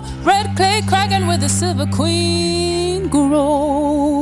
grow. Red clay cracking where the silver queen grows.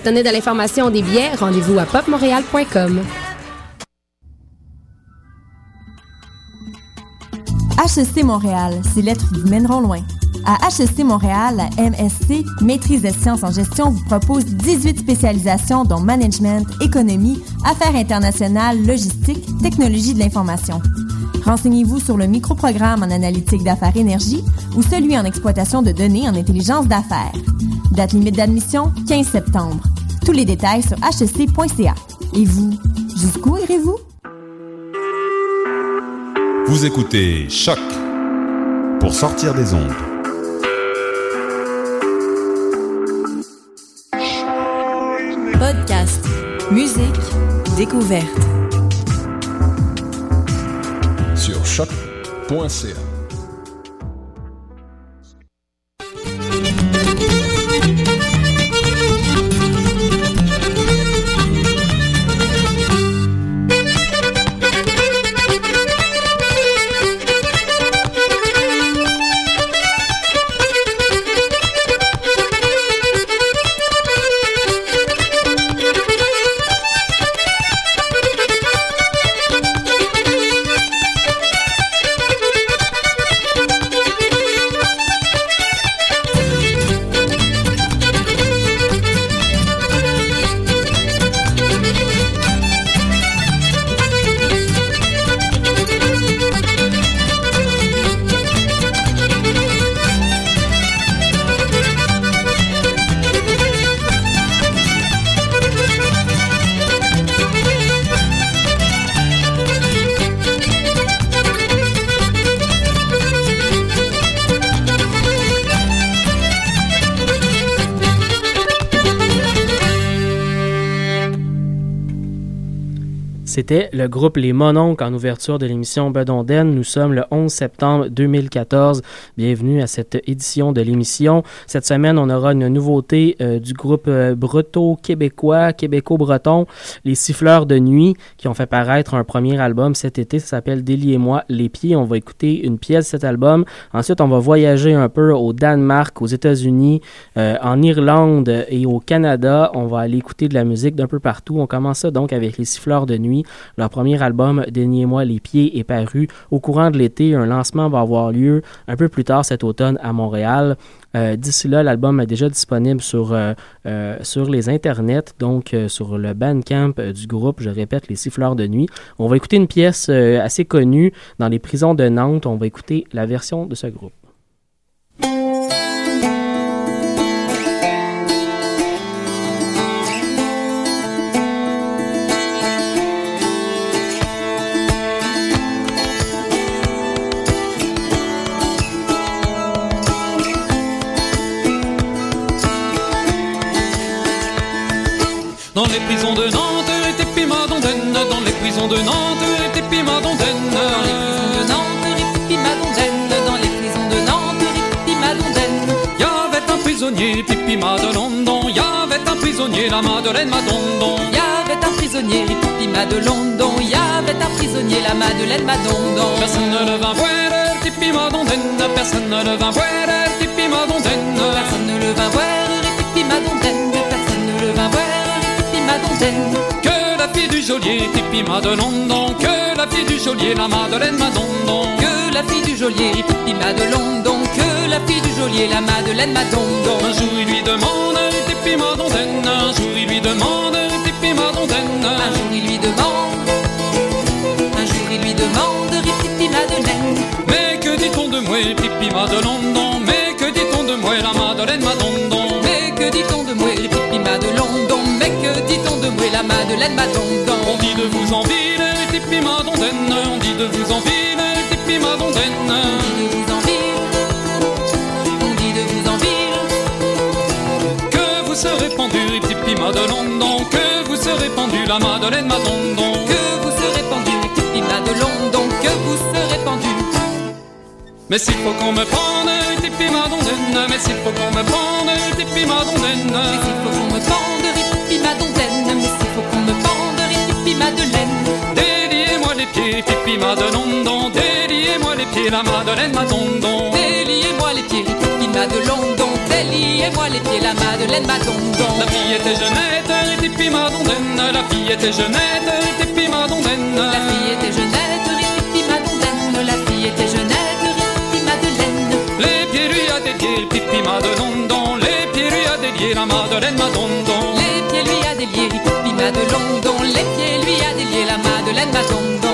obtenir de l'information des billets, rendez-vous à popmontréal.com. HEC Montréal, ces lettres vous mèneront loin. À HEC Montréal, la MSC, Maîtrise des sciences en gestion, vous propose 18 spécialisations dont management, économie, affaires internationales, logistique, technologie de l'information. Renseignez-vous sur le microprogramme en analytique d'affaires énergie ou celui en exploitation de données en intelligence d'affaires. Date limite d'admission 15 septembre. Tous les détails sur hsc.ca. Et vous, jusqu'où irez-vous? Vous écoutez Choc pour sortir des ondes. Podcast, musique, découverte. Sur choc.ca. C'était le groupe Les Mononcles en ouverture de l'émission Bedonden. Nous sommes le 11 septembre 2014. Bienvenue à cette édition de l'émission. Cette semaine, on aura une nouveauté euh, du groupe euh, breton québécois, québéco-breton, Les Siffleurs de Nuit, qui ont fait paraître un premier album cet été. Ça s'appelle Déliez-moi les pieds. On va écouter une pièce de cet album. Ensuite, on va voyager un peu au Danemark, aux États-Unis, euh, en Irlande et au Canada. On va aller écouter de la musique d'un peu partout. On commence donc avec Les Siffleurs de Nuit. Leur premier album, Déniez-moi les pieds, est paru au courant de l'été. Un lancement va avoir lieu un peu plus tard cet automne à Montréal. Euh, D'ici là, l'album est déjà disponible sur, euh, euh, les internets, donc sur le Bandcamp du groupe, je répète, Les Siffleurs de Nuit. On va écouter une pièce assez connue dans les prisons de Nantes. On va écouter la version de ce groupe. Prisons de Nantes et puis Madondaine Dans les prisons de Nantes et puis Madondaine Dans les prisons de Nantes, ripipi madondaine. Dans les prisons de Nantes, ripipi madondaine. Y avait un prisonnier, Pipi Madelondon Y avait un prisonnier, la Madeleine Madondon Y avait un prisonnier, ripipi madolondon. Y avait un prisonnier, la Madeleine madondon. Personne ne le vint voir, Pipi Madondaine Personne ne le vint voir, Pipi Madondaine Personne ne le vint voir, ripipi madondaine. Que la fille du geôlier, Pipi Madelondon Que la fille du geôlier, la Madeleine Madondon Que la fille du geôlier, ripipi madolondon. Que la fille du geôlier, la Madeleine madondon. Un jour il lui demande, Pipi Madondaine Un jour il lui demande, Pipi Madondaine Un jour il lui demande, un jour il lui demande, ripipi madeleine. Mais que dit-on de moi, Pipi Madelondon On dit de vous en ville, Pipi Madondon de vous en ville, les tipis madondaine. On dit de vous en ville, on dit de vous en ville. Que vous serez pendu, tipi que vous serez pendu, la Madeleine Madondon. Que vous serez pendu, tipi London, que vous serez pendu. Mais s'il faut qu'on me prenne, tipi madondaine, mais s'il faut qu'on me prenne, tipi madondaine. Mais s'il faut qu'on me pende, tipi madondaine, madeleine. Déliez-moi les pieds, tipi madondon, déliez-moi les pieds, la Madeleine Madondon. Déliez-moi les pieds, tipi madondon, déliez-moi les pieds, la Madeleine Madondon. La fille était jeunette, tipi madondaine, la fille était jeunette, tipi madondaine. La fille était jeunette, tipi madondaine, la fille était jeunette, tipi madeleine. Les pieds lui a délié, pipi madondon, les pieds lui a délié, la Madeleine Madondon. Les pieds lui a délié, tipi madondon, les pieds lui a délié, la Madeleine Madondon.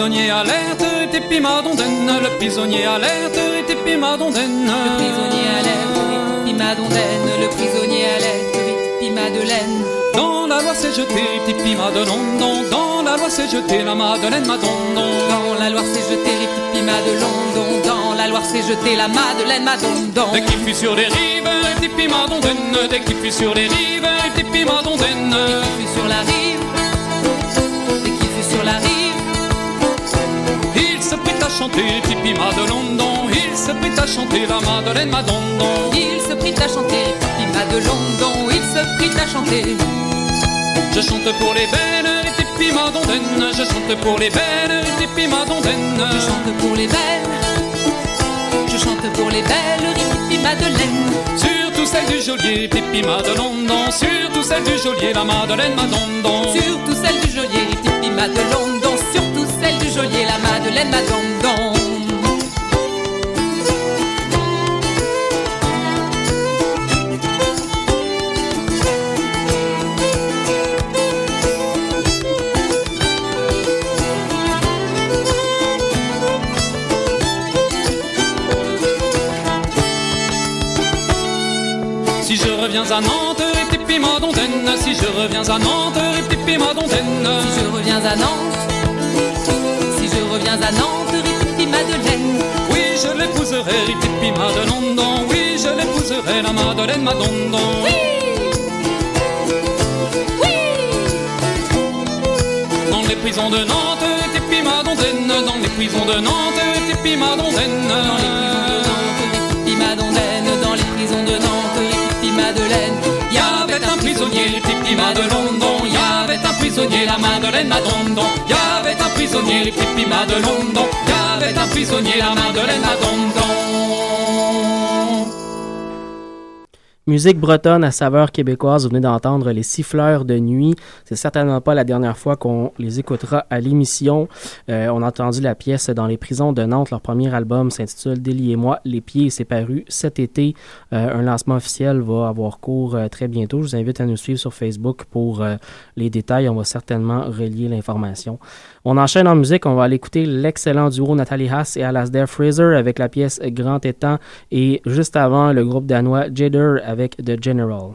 Prisonnier alerte, tipi madondaine, le prisonnier alerte, tipi madondaine. Le prisonnier alerte, tipi madondaine, le prisonnier alerte, tipi madeleine. Dans la loi c'est jeté, tipi madondon, dans la loi c'est jeté, la Madeleine Madondon. Dans la Loire s'est jeté Tipi Madelondon, dans la Loire s'est jeté la Madeleine Madondon. Dès qu'il fut sur les rives, tipi madondaine, dès qu'il fut sur les rives, tipi madondaine. Dès qu'il fut sur la rive, dès qu'il fut sur la rive, à chanter, il se prit à chanter, la Madeleine Madondon. il se prit à chanter Tipi Madelondon, il se prit à chanter. Je chante pour les belles, tipi madondaine, je chante pour les belles, tipi madondaine. Je chante pour les belles, je chante pour les belles, Tipi Madeleine. Surtout celle du geôlier, tipi madondon, surtout celle du geôlier, la Madeleine Madondon. Surtout celle du geôlier, Tipi Madelondon, surtout celle du geôlier, Si je reviens à Nantes, tipi madondaine, si je reviens à Nantes, tipi madondaine. Si je reviens à Nantes, reviens à Nantes, Tipi Madeleine. Oui, je l'épouserai, tipi madondon, oui, je l'épouserai, la Madeleine Madondon. Dans les prisons de Nantes, tipi madondaine, dans les prisons de Nantes, tipi madondaine. Tipi Madeleine, dans les prisons de Nantes, Tipi Madeleine. Y avait un prisonnier, tipi madondon, y avait un prisonnier, la Madeleine Madondon. Y avait un prisonnier, tipi madondon, y avait un prisonnier, la Madeleine Madondon. Musique bretonne à saveur québécoise, vous venez d'entendre les siffleurs de nuit. C'est certainement pas la dernière fois qu'on les écoutera à l'émission. Euh, on a entendu la pièce dans les prisons de Nantes. Leur premier album s'intitule Déliez-moi les pieds c'est paru cet été. Euh, un lancement officiel va avoir cours euh, très bientôt. Je vous invite à nous suivre sur Facebook pour euh, les détails. On va certainement relier l'information. On enchaîne en musique. On va aller écouter l'excellent duo Nathalie Haas et Alasdair Fraser avec la pièce Grand Étang et juste avant le groupe danois Jader avec The General.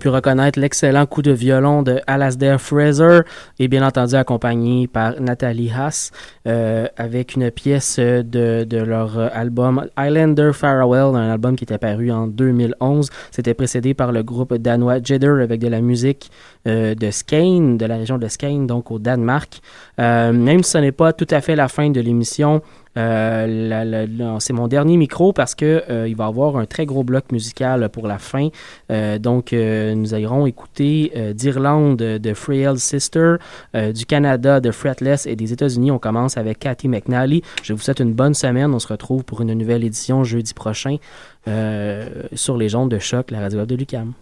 Pu reconnaître l'excellent coup de violon de Alasdair Fraser et bien entendu accompagné par Nathalie Haas euh, avec une pièce de, de, leur album Islander Farewell, un album qui était paru en 2011. C'était précédé par le groupe danois Jedder avec de la musique euh, de Skane, de la région de Skane, donc au Danemark. Euh, même si ce n'est pas tout à fait la fin de l'émission, euh, c'est mon dernier micro parce que euh, il va avoir un très gros bloc musical pour la fin. Euh, donc, nous irons écouter d'Irlande de Frail Sister, du Canada de Fretless et des États-Unis. On commence avec Cathy McNally. Je vous souhaite une bonne semaine. On se retrouve pour une nouvelle édition jeudi prochain sur les ondes de choc, la radio de Lucam.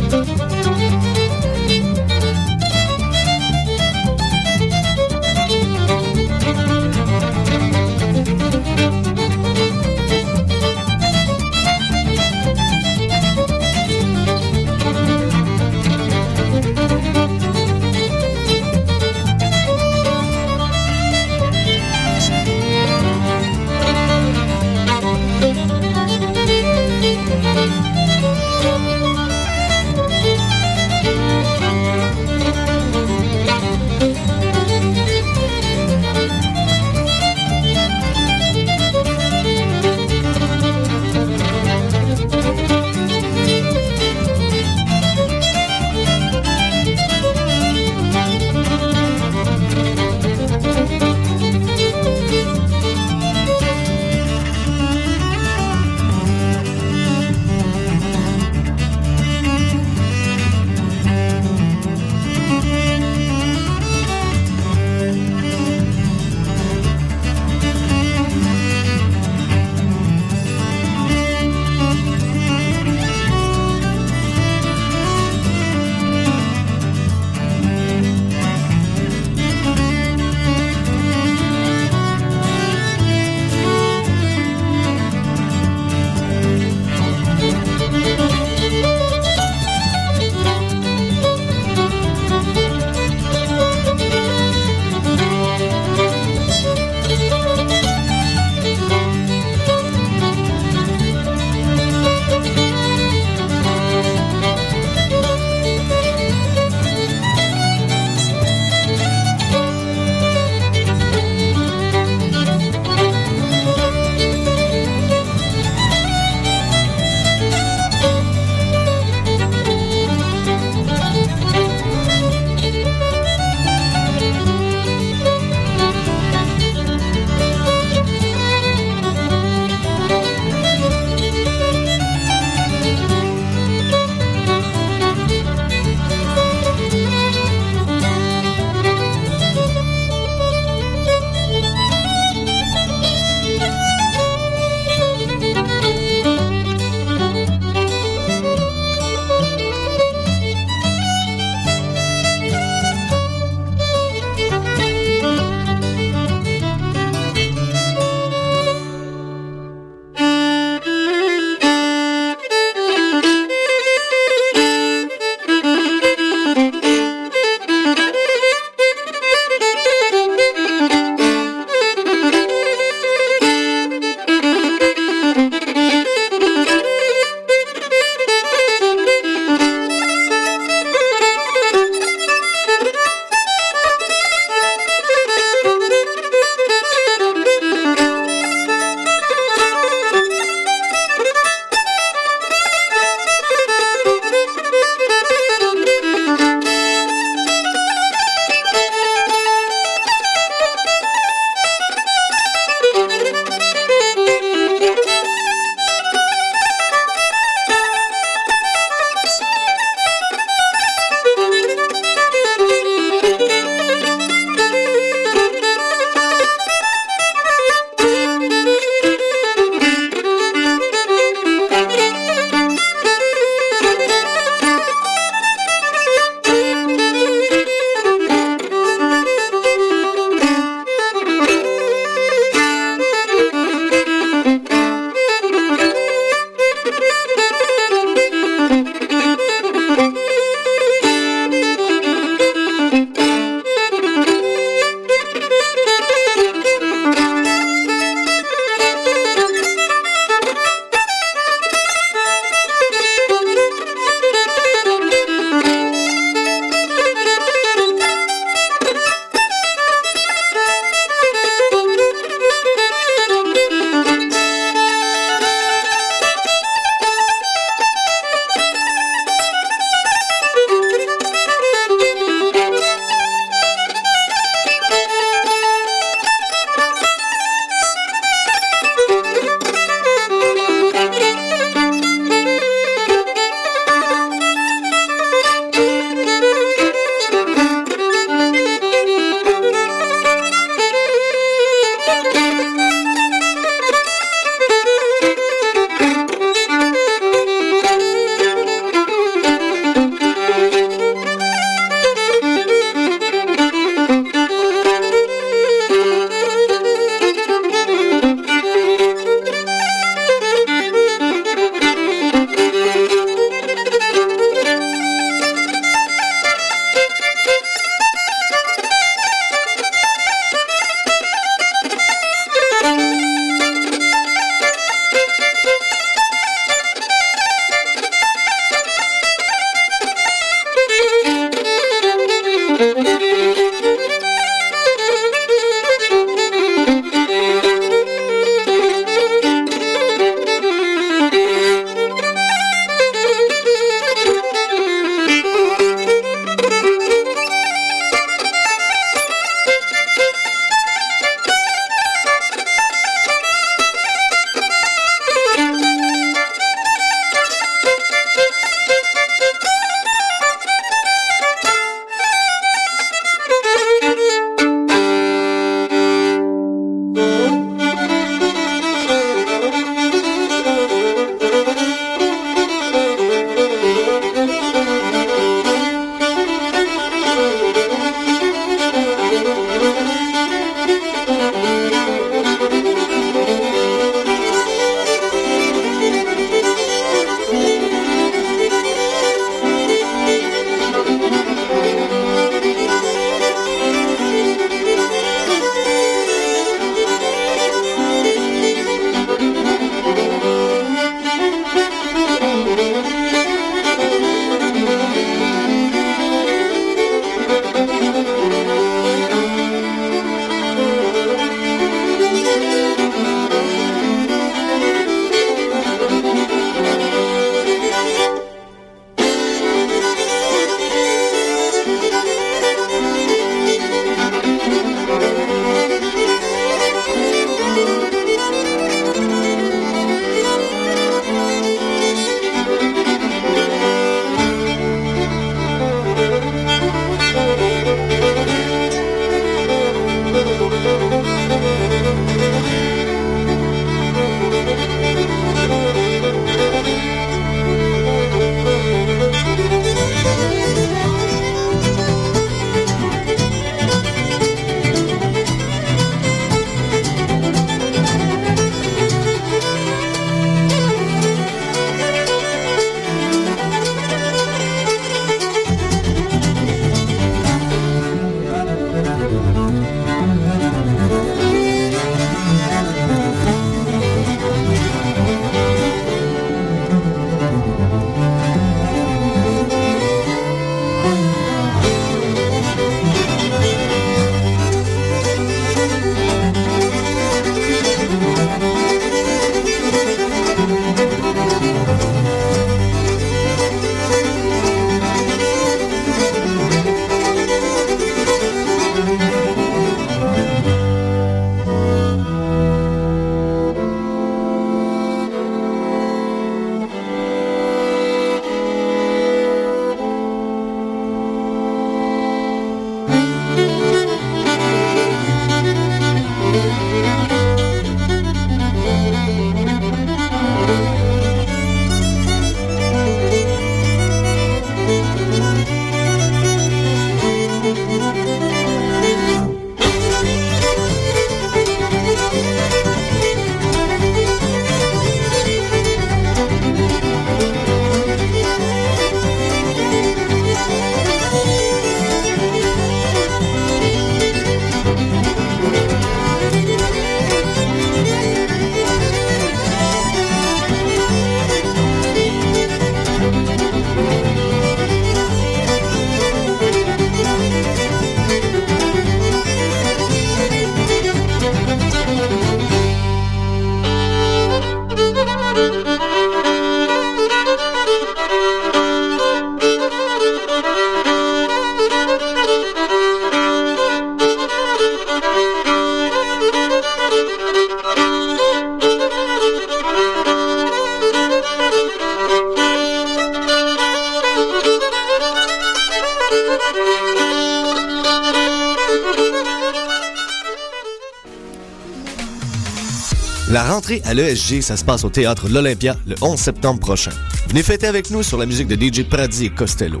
La rentrée à l'ESG, ça se passe au théâtre L'Olympia le 11 septembre prochain. Venez fêter avec nous sur la musique de DJ Pradi et Costello.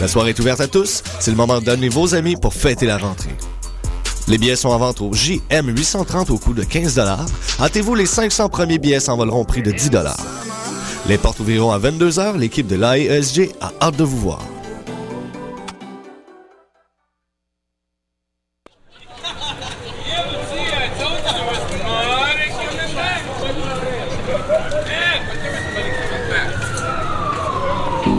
La soirée est ouverte à tous. C'est le moment de donner vos amis pour fêter la rentrée. Les billets sont en vente au JM 830 au coût de 15 Hâtez-vous, les 500 premiers billets s'envoleront au prix de 10 Les portes ouvriront à 22h. L'équipe de l'AESG a hâte de vous voir.